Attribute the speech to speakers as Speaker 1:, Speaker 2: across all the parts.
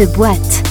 Speaker 1: The Boîte.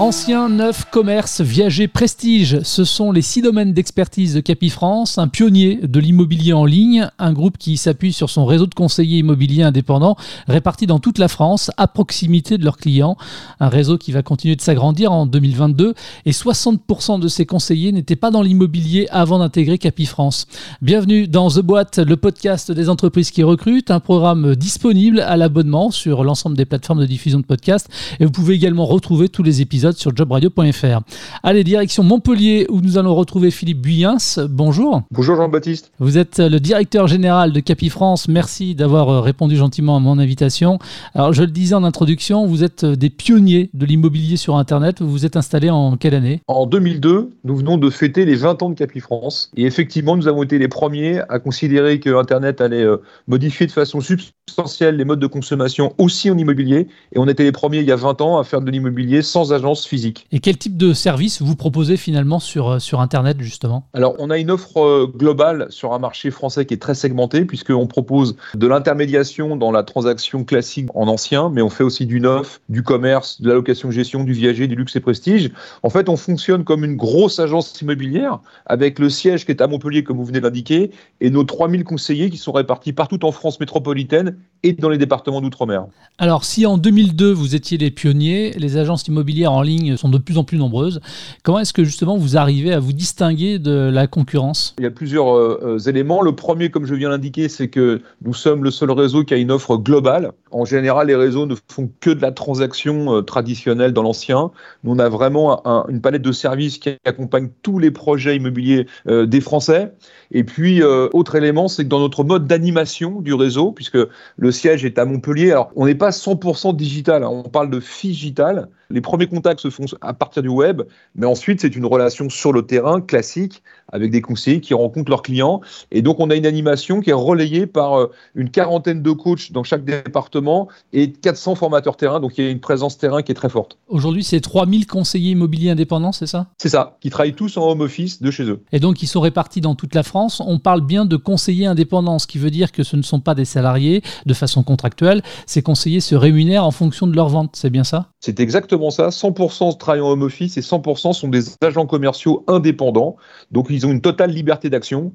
Speaker 2: Ancien, neuf, commerce, viager, prestige, ce sont les six domaines d'expertise de Capifrance, un pionnier de l'immobilier en ligne, un groupe qui s'appuie sur son réseau de conseillers immobiliers indépendants répartis dans toute la France à proximité de leurs clients, un réseau qui va continuer de s'agrandir en 2022 et 60% de ces conseillers n'étaient pas dans l'immobilier avant d'intégrer Capifrance. Bienvenue dans The Boîte, le podcast des entreprises qui recrutent, un programme disponible à l'abonnement sur l'ensemble des plateformes de diffusion de podcasts et vous pouvez également retrouver tous les épisodes sur jobradio.fr. Allez, direction Montpellier où nous allons retrouver Philippe Buyens. Bonjour.
Speaker 3: Bonjour Jean-Baptiste.
Speaker 2: Vous êtes le directeur général de Capifrance. Merci d'avoir euh, répondu gentiment à mon invitation. Alors, je le disais en introduction, vous êtes euh, des pionniers de l'immobilier sur Internet. Vous vous êtes installé en quelle année?
Speaker 3: En 2002, nous venons de fêter les 20 ans de Capifrance. Et effectivement, nous avons été les premiers à considérer que Internet allait euh, modifier de façon substantielle les modes de consommation aussi en immobilier. Et on était les premiers il y a 20 ans à faire de l'immobilier sans agence physique.
Speaker 2: Et quel type de service vous proposez finalement sur, euh, sur Internet justement?
Speaker 3: Alors on a une offre euh, globale sur un marché français qui est très segmenté puisqu'on propose de l'intermédiation dans la transaction classique en ancien, mais on fait aussi du neuf, du commerce, de la location-gestion, du viager, du luxe et prestige. En fait, on fonctionne comme une grosse agence immobilière avec le siège qui est à Montpellier comme vous venez de l'indiquer et nos 3000 conseillers qui sont répartis partout en France métropolitaine et dans les départements d'outre-mer.
Speaker 2: Alors si en 2002 vous étiez les pionniers, les agences immobilières en ligne sont de plus en plus nombreuses. Comment est-ce que justement vous arrivez à vous distinguer de la concurrence?
Speaker 3: Il y a plusieurs euh, euh, éléments. Le premier, comme je viens l'indiquer, c'est que nous sommes le seul réseau qui a une offre globale. En général, les réseaux ne font que de la transaction euh, traditionnelle dans l'ancien. Nous, on a vraiment une palette de services qui accompagne tous les projets immobiliers des Français. Et puis, autre élément, c'est que dans notre mode d'animation du réseau, puisque le siège est à Montpellier, on n'est pas 100% digital, hein. on parle de digital. Les premiers contacts se font à partir du web, mais ensuite c'est une relation sur le terrain classique avec des conseillers qui rencontrent leurs clients. Et donc on a une animation qui est relayée par euh, une quarantaine de coachs dans chaque département et 400 formateurs terrain. Donc il y a une présence terrain qui est très forte.
Speaker 2: Aujourd'hui c'est 3000 conseillers immobiliers indépendants, c'est ça?
Speaker 3: C'est ça, qui travaillent tous en home office de chez eux.
Speaker 2: Et donc ils sont répartis dans toute la France. On parle bien de conseillers indépendants, ce qui veut dire que ce ne sont pas des salariés de façon contractuelle. Ces conseillers se rémunèrent en fonction de leur vente, c'est bien ça?
Speaker 3: C'est exactement ça. 100% travaillent en home office et 100% sont des agents commerciaux indépendants. Donc ils ont une totale liberté d'action.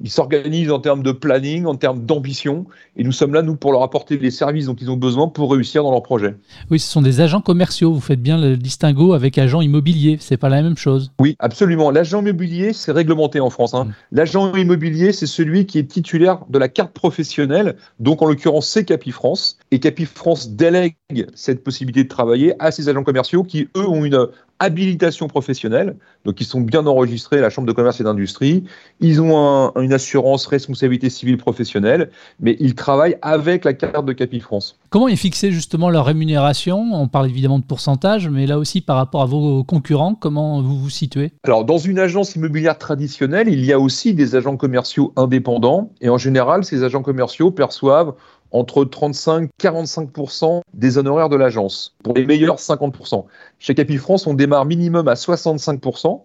Speaker 3: Ils s'organisent en termes de planning, en termes d'ambition, et nous sommes là, nous, pour leur apporter les services dont ils ont besoin pour réussir dans leur projet.
Speaker 2: Oui, ce sont des agents commerciaux. Vous faites bien le distinguo avec agent immobilier. C'est pas la même chose.
Speaker 3: Oui, absolument. L'agent immobilier, c'est réglementé en France. Hein. Mm. L'agent immobilier, c'est celui qui est titulaire de la carte professionnelle. Donc, en l'occurrence, c'est Capifrance. Et Capifrance délègue cette possibilité de travailler à ces agents commerciaux qui, eux, ont une habilitation professionnelle, donc ils sont bien enregistrés à la Chambre de commerce et d'industrie. Ils ont une assurance responsabilité civile professionnelle, mais ils travaillent avec la carte de Capifrance.
Speaker 2: Comment est fixée justement leur rémunération? On parle évidemment de pourcentage, mais là aussi par rapport à vos concurrents, comment vous vous situez?
Speaker 3: Alors dans une agence immobilière traditionnelle, il y a aussi des agents commerciaux indépendants, et en général, ces agents commerciaux perçoivent entre 35 et 45% des honoraires de l'agence. Pour les meilleurs, 50 Chez Capifrance, on démarre minimum à 65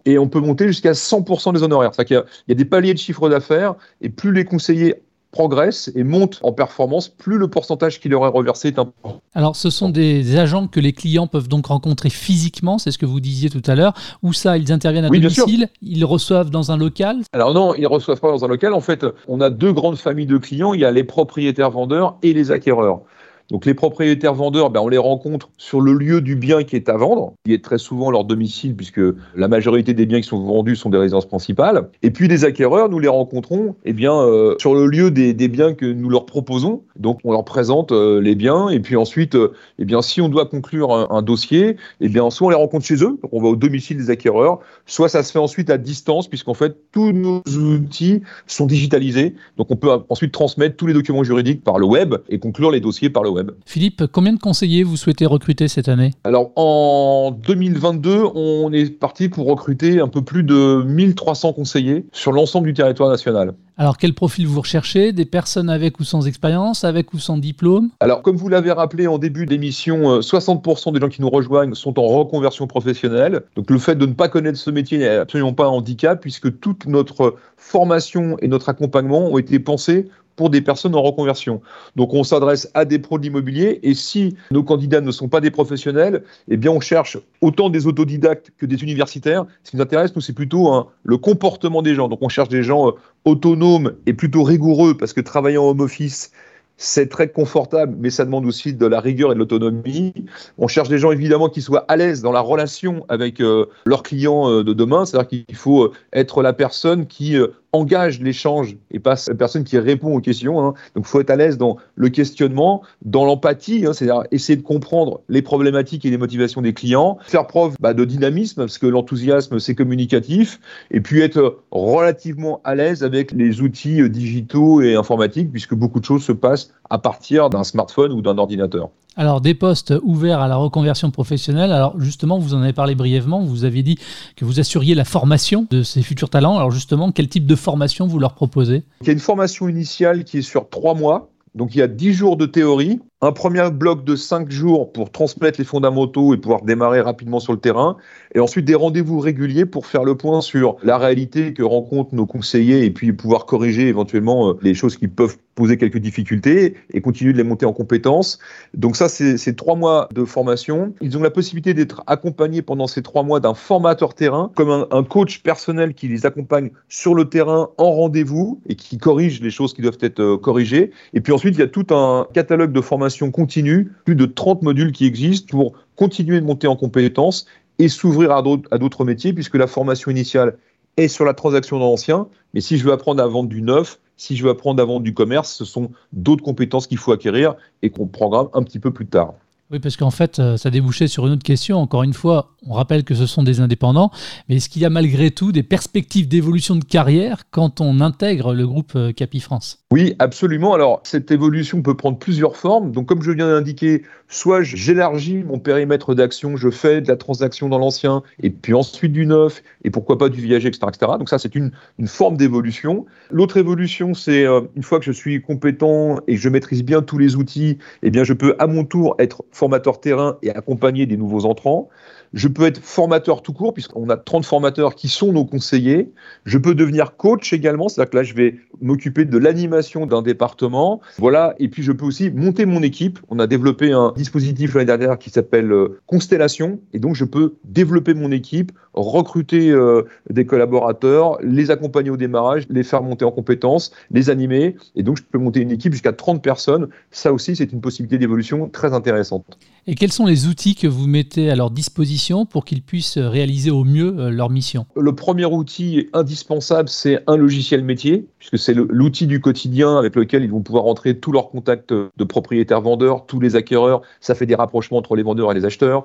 Speaker 3: et on peut monter jusqu'à 100 des honoraires. C'est-à-dire qu'il y a des paliers de chiffre d'affaires et plus les conseillers progresse et monte en performance, plus le pourcentage qu'il aurait reversé est important.
Speaker 2: Alors, ce sont des agents que les clients peuvent donc rencontrer physiquement, c'est ce que vous disiez tout à l'heure, ou ça, ils interviennent à domicile, ils reçoivent dans un local?
Speaker 3: Alors non, ils ne reçoivent pas dans un local. En fait, on a deux grandes familles de clients, il y a les propriétaires vendeurs et les acquéreurs. Donc les propriétaires vendeurs, ben, on les rencontre sur le lieu du bien qui est à vendre, qui est très souvent leur domicile puisque la majorité des biens qui sont vendus sont des résidences principales. Et puis les acquéreurs, nous les rencontrons eh bien, euh, sur le lieu des, biens que nous leur proposons. Donc on leur présente euh, les biens et puis ensuite, euh, eh bien, si on doit conclure un, dossier, eh bien, soit on les rencontre chez eux, donc on va au domicile des acquéreurs, soit ça se fait ensuite à distance puisqu'en fait tous nos outils sont digitalisés. Donc on peut ensuite transmettre tous les documents juridiques par le web et conclure les dossiers par le web.
Speaker 2: Philippe, combien de conseillers vous souhaitez recruter cette année?
Speaker 3: Alors en 2022, on est parti pour recruter un peu plus de 1300 conseillers sur l'ensemble du territoire national.
Speaker 2: Alors, quel profil vous recherchez? Des personnes avec ou sans expérience, avec ou sans diplôme?
Speaker 3: Alors, comme vous l'avez rappelé en début d'émission, 60% euh, des gens qui nous rejoignent sont en reconversion professionnelle. Donc, le fait de ne pas connaître ce métier n'est absolument pas un handicap, puisque toute notre formation et notre accompagnement ont été pensés pour des personnes en reconversion. Donc on s'adresse à des pros de l'immobilier et si nos candidats ne sont pas des professionnels, eh bien on cherche autant des autodidactes que des universitaires. Ce qui nous intéresse, nous, c'est plutôt hein, le comportement des gens. Donc on cherche des gens euh, autonomes et plutôt rigoureux parce que travaillant en home office, c'est très confortable, mais ça demande aussi de la rigueur et de l'autonomie. On cherche des gens évidemment qui soient à l'aise dans la relation avec euh, leurs clients euh, de demain, c'est-à-dire qu'il faut être la personne qui engage l'échange et pas la personne qui répond aux questions. Hein. Donc, il faut être à l'aise dans le questionnement, dans l'empathie, hein, c'est-à-dire essayer de comprendre les problématiques et les motivations des clients, faire preuve bah, de dynamisme, parce que l'enthousiasme, c'est communicatif, et puis être relativement à l'aise avec les outils euh, digitaux et informatiques, puisque beaucoup de choses se passent à partir d'un smartphone ou d'un ordinateur.
Speaker 2: Alors, des postes ouverts à la reconversion professionnelle. Alors, justement, vous en avez parlé brièvement. Vous aviez dit que vous assuriez la formation de ces futurs talents. Alors, justement, quel type de formation vous leur proposez?
Speaker 3: Il y a une formation initiale qui est sur trois mois. Donc, il y a dix jours de théorie, un premier bloc de cinq jours pour transmettre les fondamentaux et pouvoir démarrer rapidement sur le terrain, et ensuite des rendez-vous réguliers pour faire le point sur la réalité que rencontrent nos conseillers et puis pouvoir corriger éventuellement euh, les choses qui peuvent poser quelques difficultés et continuer de les monter en compétences. Donc ça, c'est trois mois de formation. Ils ont la possibilité d'être accompagnés pendant ces trois mois d'un formateur terrain, comme un, un, coach personnel qui les accompagne sur le terrain en rendez-vous et qui corrige les choses qui doivent être euh, corrigées. Et puis ensuite, il y a tout un catalogue de formations continue, plus de 30 modules qui existent pour continuer de monter en compétences et s'ouvrir à d'autres métiers, puisque la formation initiale est sur la transaction dans l'ancien. Mais si je veux apprendre à vendre du neuf, si je veux apprendre à vendre du commerce, ce sont d'autres compétences qu'il faut acquérir et qu'on programme un petit peu plus tard.
Speaker 2: Oui, parce qu'en fait, euh, ça débouchait sur une autre question. Encore une fois, on rappelle que ce sont des indépendants, mais est-ce qu'il y a malgré tout des perspectives d'évolution de carrière quand on intègre le groupe euh, Capi France?
Speaker 3: Oui, absolument. Alors, cette évolution peut prendre plusieurs formes. Donc, comme je viens d'indiquer, soit j'élargis mon périmètre d'action, je fais de la transaction dans l'ancien, et puis ensuite du neuf, et pourquoi pas du viager, etc. etc. Donc, ça, c'est une, forme d'évolution. L'autre évolution, c'est euh, une fois que je suis compétent et que je maîtrise bien tous les outils, eh bien, je peux à mon tour être formateur terrain et accompagner des nouveaux entrants. Je peux être formateur tout court, puisqu'on a 30 formateurs qui sont nos conseillers. Je peux devenir coach également, c'est-à-dire que là, je vais m'occuper de l'animation d'un département. Voilà, et puis je peux aussi monter mon équipe. On a développé un dispositif l'année dernière qui s'appelle euh, Constellation, et donc je peux développer mon équipe, recruter euh, des collaborateurs, les accompagner au démarrage, les faire monter en compétences, les animer, et donc je peux monter une équipe jusqu'à 30 personnes. Ça aussi, c'est une possibilité d'évolution très intéressante.
Speaker 2: Et quels sont les outils que vous mettez à leur disposition pour qu'ils puissent réaliser au mieux euh, leur mission?
Speaker 3: Le premier outil indispensable, c'est un logiciel métier, puisque c'est l'outil du quotidien avec lequel ils vont pouvoir entrer tous leurs contacts de propriétaires-vendeurs, tous les acquéreurs. Ça fait des rapprochements entre les vendeurs et les acheteurs.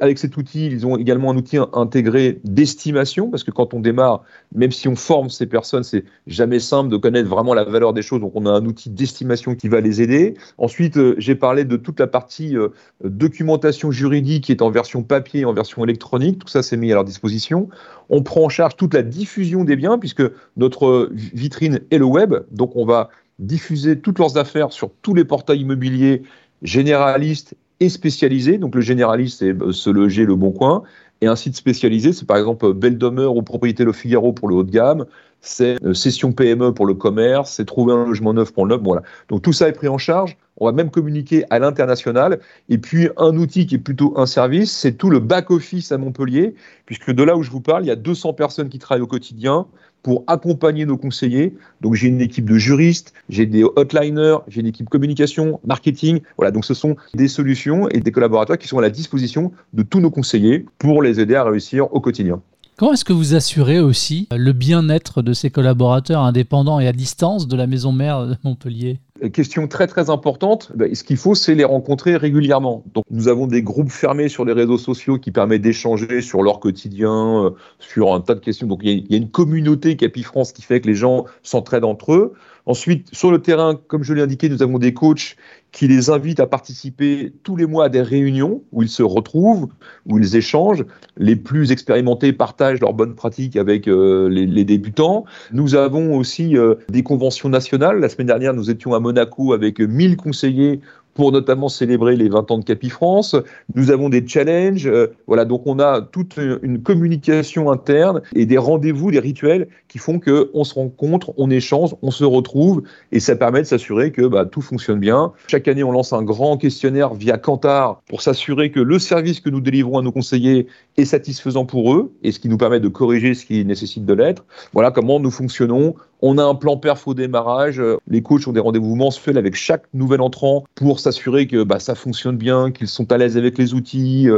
Speaker 3: Avec cet outil, ils ont également un outil intégré d'estimation, parce que quand on démarre, même si on forme ces personnes, c'est jamais simple de connaître vraiment la valeur des choses. Donc on a un outil d'estimation qui va les aider. Ensuite, euh, j'ai parlé de toute la partie euh, documentation juridique qui est en version papier et en version électronique. Tout ça, c'est mis à leur disposition. On prend en charge toute la diffusion des biens, puisque notre vitrine est le web. Donc, on va diffuser toutes leurs affaires sur tous les portails immobiliers généralistes et spécialisés. Donc, le généraliste, c'est euh, Se Loger, Le Bon Coin. Et un site spécialisé, c'est par exemple Belle Demeure ou Propriété Le Figaro pour le haut de gamme, c'est euh, Session PME pour le commerce, c'est Trouver un logement neuf pour le neuf. Voilà. Donc tout ça est pris en charge. On va même communiquer à l'international. Et puis un outil qui est plutôt un service, c'est tout le back-office à Montpellier, puisque de là où je vous parle, il y a 200 personnes qui travaillent au quotidien pour accompagner nos conseillers. Donc j'ai une équipe de juristes, j'ai des hotliners, j'ai une équipe communication, marketing. Voilà, donc ce sont des solutions et des collaborateurs qui sont à la disposition de tous nos conseillers pour les aider à réussir au quotidien.
Speaker 2: Comment est-ce que vous assurez aussi le bien-être de ces collaborateurs indépendants et à distance de la maison mère de Montpellier?
Speaker 3: Question très très importante. Ben, ce qu'il faut, c'est les rencontrer régulièrement. Donc, nous avons des groupes fermés sur les réseaux sociaux qui permettent d'échanger sur leur quotidien, euh, sur un tas de questions. Donc, il y, a une communauté Capi France qui fait que les gens s'entraident entre eux. Ensuite, sur le terrain, comme je l'ai indiqué, nous avons des coachs qui les invitent à participer tous les mois à des réunions où ils se retrouvent, où ils échangent. Les plus expérimentés partagent leurs bonnes pratiques avec euh, les, débutants. Nous avons aussi euh, des conventions nationales. La semaine dernière, nous étions à Monaco avec 1000 conseillers pour notamment célébrer les 20 ans de Capifrance. Nous avons des challenges. Euh, voilà, donc on a toute une communication interne et des rendez-vous, des rituels qui font que on se rencontre, on échange, on se retrouve et ça permet de s'assurer que bah, tout fonctionne bien. Chaque année, on lance un grand questionnaire via Kantar pour s'assurer que le service que nous délivrons à nos conseillers est satisfaisant pour eux et ce qui nous permet de corriger ce qui nécessite de l'être. Voilà comment nous fonctionnons. On a un plan perf au démarrage. Les coachs ont des rendez-vous mensuels avec chaque nouvel entrant pour s'assurer que bah, ça fonctionne bien, qu'ils sont à l'aise avec les outils.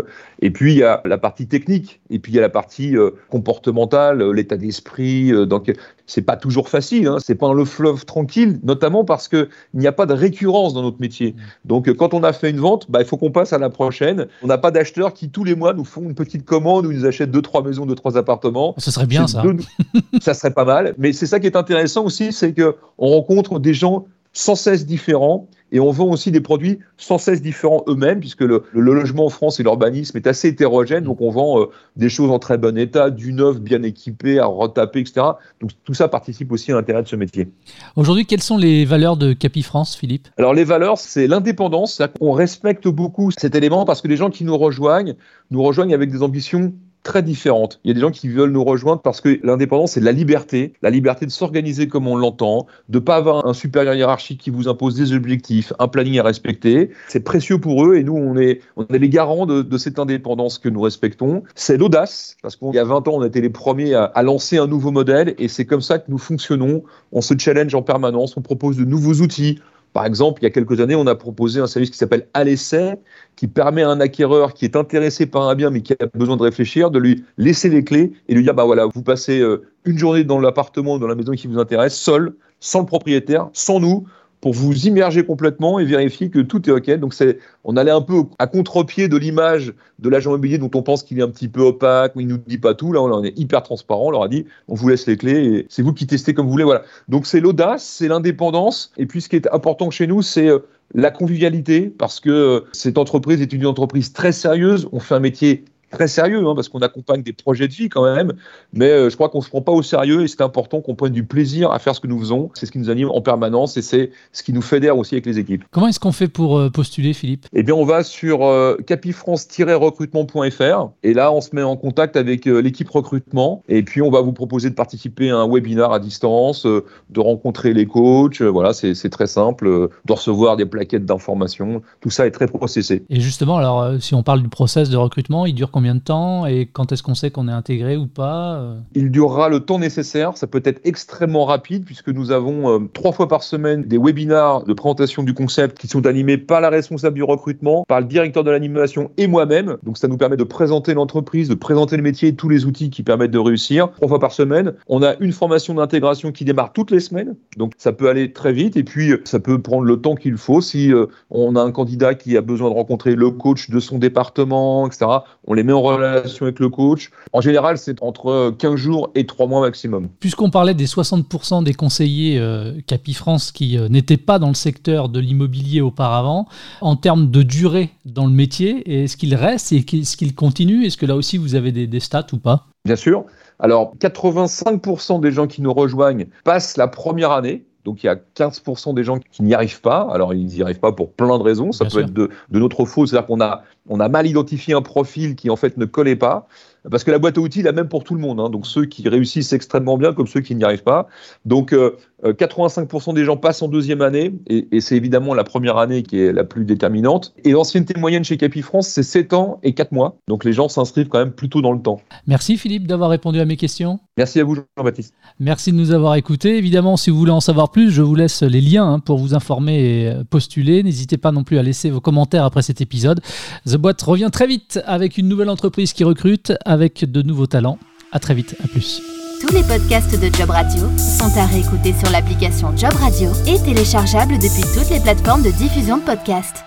Speaker 3: Et puis, il y a la partie technique et puis il y a la partie euh, comportementale, euh, l'état d'esprit. Euh, donc, c'est pas toujours facile. Hein. C'est pas le fleuve tranquille, notamment parce qu'il n'y a pas de récurrence dans notre métier. Donc, quand on a fait une vente, bah, il faut qu'on passe à la prochaine. On n'a pas d'acheteurs qui, tous les mois, nous font une petite commande ou nous achètent deux, trois maisons, deux, trois appartements.
Speaker 2: Ce serait bien, ça.
Speaker 3: ça serait pas mal. Mais c'est ça qui est intéressant aussi, c'est qu'on rencontre des gens sans cesse différents et on vend aussi des produits sans cesse différents eux-mêmes, puisque le, logement en France et l'urbanisme est assez hétérogène. Donc on vend euh, des choses en très bon état, du neuf, bien équipé, à retaper, etc. Donc tout ça participe aussi à l'intérêt de ce métier.
Speaker 2: Aujourd'hui, quelles sont les valeurs de Capifrance, Philippe?
Speaker 3: Alors les valeurs, c'est l'indépendance. On respecte beaucoup cet élément parce que les gens qui nous rejoignent nous rejoignent avec des ambitions très différentes. Il y a des gens qui veulent nous rejoindre parce que l'indépendance, c'est la liberté, la liberté de s'organiser comme on l'entend, de pas avoir un supérieur hiérarchique qui vous impose des objectifs, un planning à respecter. C'est précieux pour eux et nous, on est, on est les garants de, cette indépendance que nous respectons. C'est l'audace, parce qu'il y a 20 ans, on a été les premiers à, à lancer un nouveau modèle et c'est comme ça que nous fonctionnons. On se challenge en permanence, on propose de nouveaux outils, par exemple, il y a quelques années, on a proposé un service qui s'appelle À l'essai, qui permet à un acquéreur qui est intéressé par un bien mais qui a besoin de réfléchir, de lui laisser les clés et lui dire bah voilà, vous passez euh, une journée dans l'appartement, dans la maison qui vous intéresse, seul, sans le propriétaire, sans nous pour vous immerger complètement et vérifier que tout est OK. Donc, c'est, on allait un peu à contre-pied de l'image de l'agent immobilier dont on pense qu'il est un petit peu opaque, mais il nous dit pas tout. Là, on est hyper transparent. On leur a dit, on vous laisse les clés et c'est vous qui testez comme vous voulez. Voilà. Donc, c'est l'audace, c'est l'indépendance. Et puis, ce qui est important chez nous, c'est euh, la convivialité parce que euh, cette entreprise est une entreprise très sérieuse. On fait un métier très sérieux, hein, parce qu'on accompagne des projets de vie quand même, mais euh, je crois qu'on ne se prend pas au sérieux et c'est important qu'on prenne du plaisir à faire ce que nous faisons. C'est ce qui nous anime en permanence et c'est ce qui nous fédère aussi avec les équipes.
Speaker 2: Comment est-ce qu'on fait pour euh, postuler, Philippe?
Speaker 3: Eh bien, on va sur euh, capifrance-recrutement.fr et là, on se met en contact avec l'équipe recrutement et puis on va vous proposer de participer à un webinar à distance, de rencontrer les coachs. voilà, c'est très simple, de recevoir des plaquettes d'informations. Tout ça est très processé.
Speaker 2: Et justement, alors, si on parle du process de recrutement, il dure combien de temps et quand est-ce qu'on sait qu'on est intégré ou pas euh
Speaker 3: Il durera le temps nécessaire. Ça peut être extrêmement rapide puisque nous avons euh, trois fois par semaine des webinars de présentation du concept qui sont animés par la responsable du recrutement, par le directeur de l'animation et moi-même. Donc ça nous permet de présenter l'entreprise, de présenter le métier et tous les outils qui permettent de réussir. Trois fois par semaine. On a une formation d'intégration qui démarre toutes les semaines. Donc ça peut aller très vite et puis ça peut prendre le temps qu'il faut. Si euh, on a un candidat qui a besoin de rencontrer le coach de son département, etc., on les met en relation avec le coach. En général, c'est entre 15 jours et 3 mois maximum.
Speaker 2: Puisqu'on parlait des 60% des conseillers euh, France qui euh, n'étaient pas dans le secteur de l'immobilier auparavant, en termes de durée dans le métier, est-ce qu'il reste et est-ce qu'il continue? Est-ce que là aussi vous avez des, des stats ou pas?
Speaker 3: Bien sûr. Alors, 85% des gens qui nous rejoignent passent la première année, donc il y a 15% des gens qui n'y arrivent pas. Alors ils n'y arrivent pas pour plein de raisons. Ça peut être de, de, notre faute, c'est-à-dire qu'on a, on a mal identifié un profil qui en fait ne collait pas. Parce que la boîte à outils, la même pour tout le monde. Hein. Donc ceux qui réussissent extrêmement bien comme ceux qui n'y arrivent pas. Donc euh, 85% euh, des gens passent en deuxième année, et, c'est évidemment la première année qui est la plus déterminante. Et l'ancienneté moyenne chez Capifrance, c'est 7 ans et 4 mois. Donc les gens s'inscrivent quand même plutôt dans le temps.
Speaker 2: Merci Philippe d'avoir répondu à mes questions.
Speaker 3: Merci à vous Jean-Baptiste.
Speaker 2: Merci de nous avoir écoutés. Évidemment, si vous voulez en savoir plus, je vous laisse les liens hein, pour vous informer et postuler. N'hésitez pas non plus à laisser vos commentaires après cet épisode. The Boîte revient très vite avec une nouvelle entreprise qui recrute, avec de nouveaux talents. À très vite, à plus.
Speaker 1: Tous les podcasts de Job Radio sont à réécouter sur l'application Job Radio et téléchargeables depuis toutes les plateformes de diffusion de podcasts.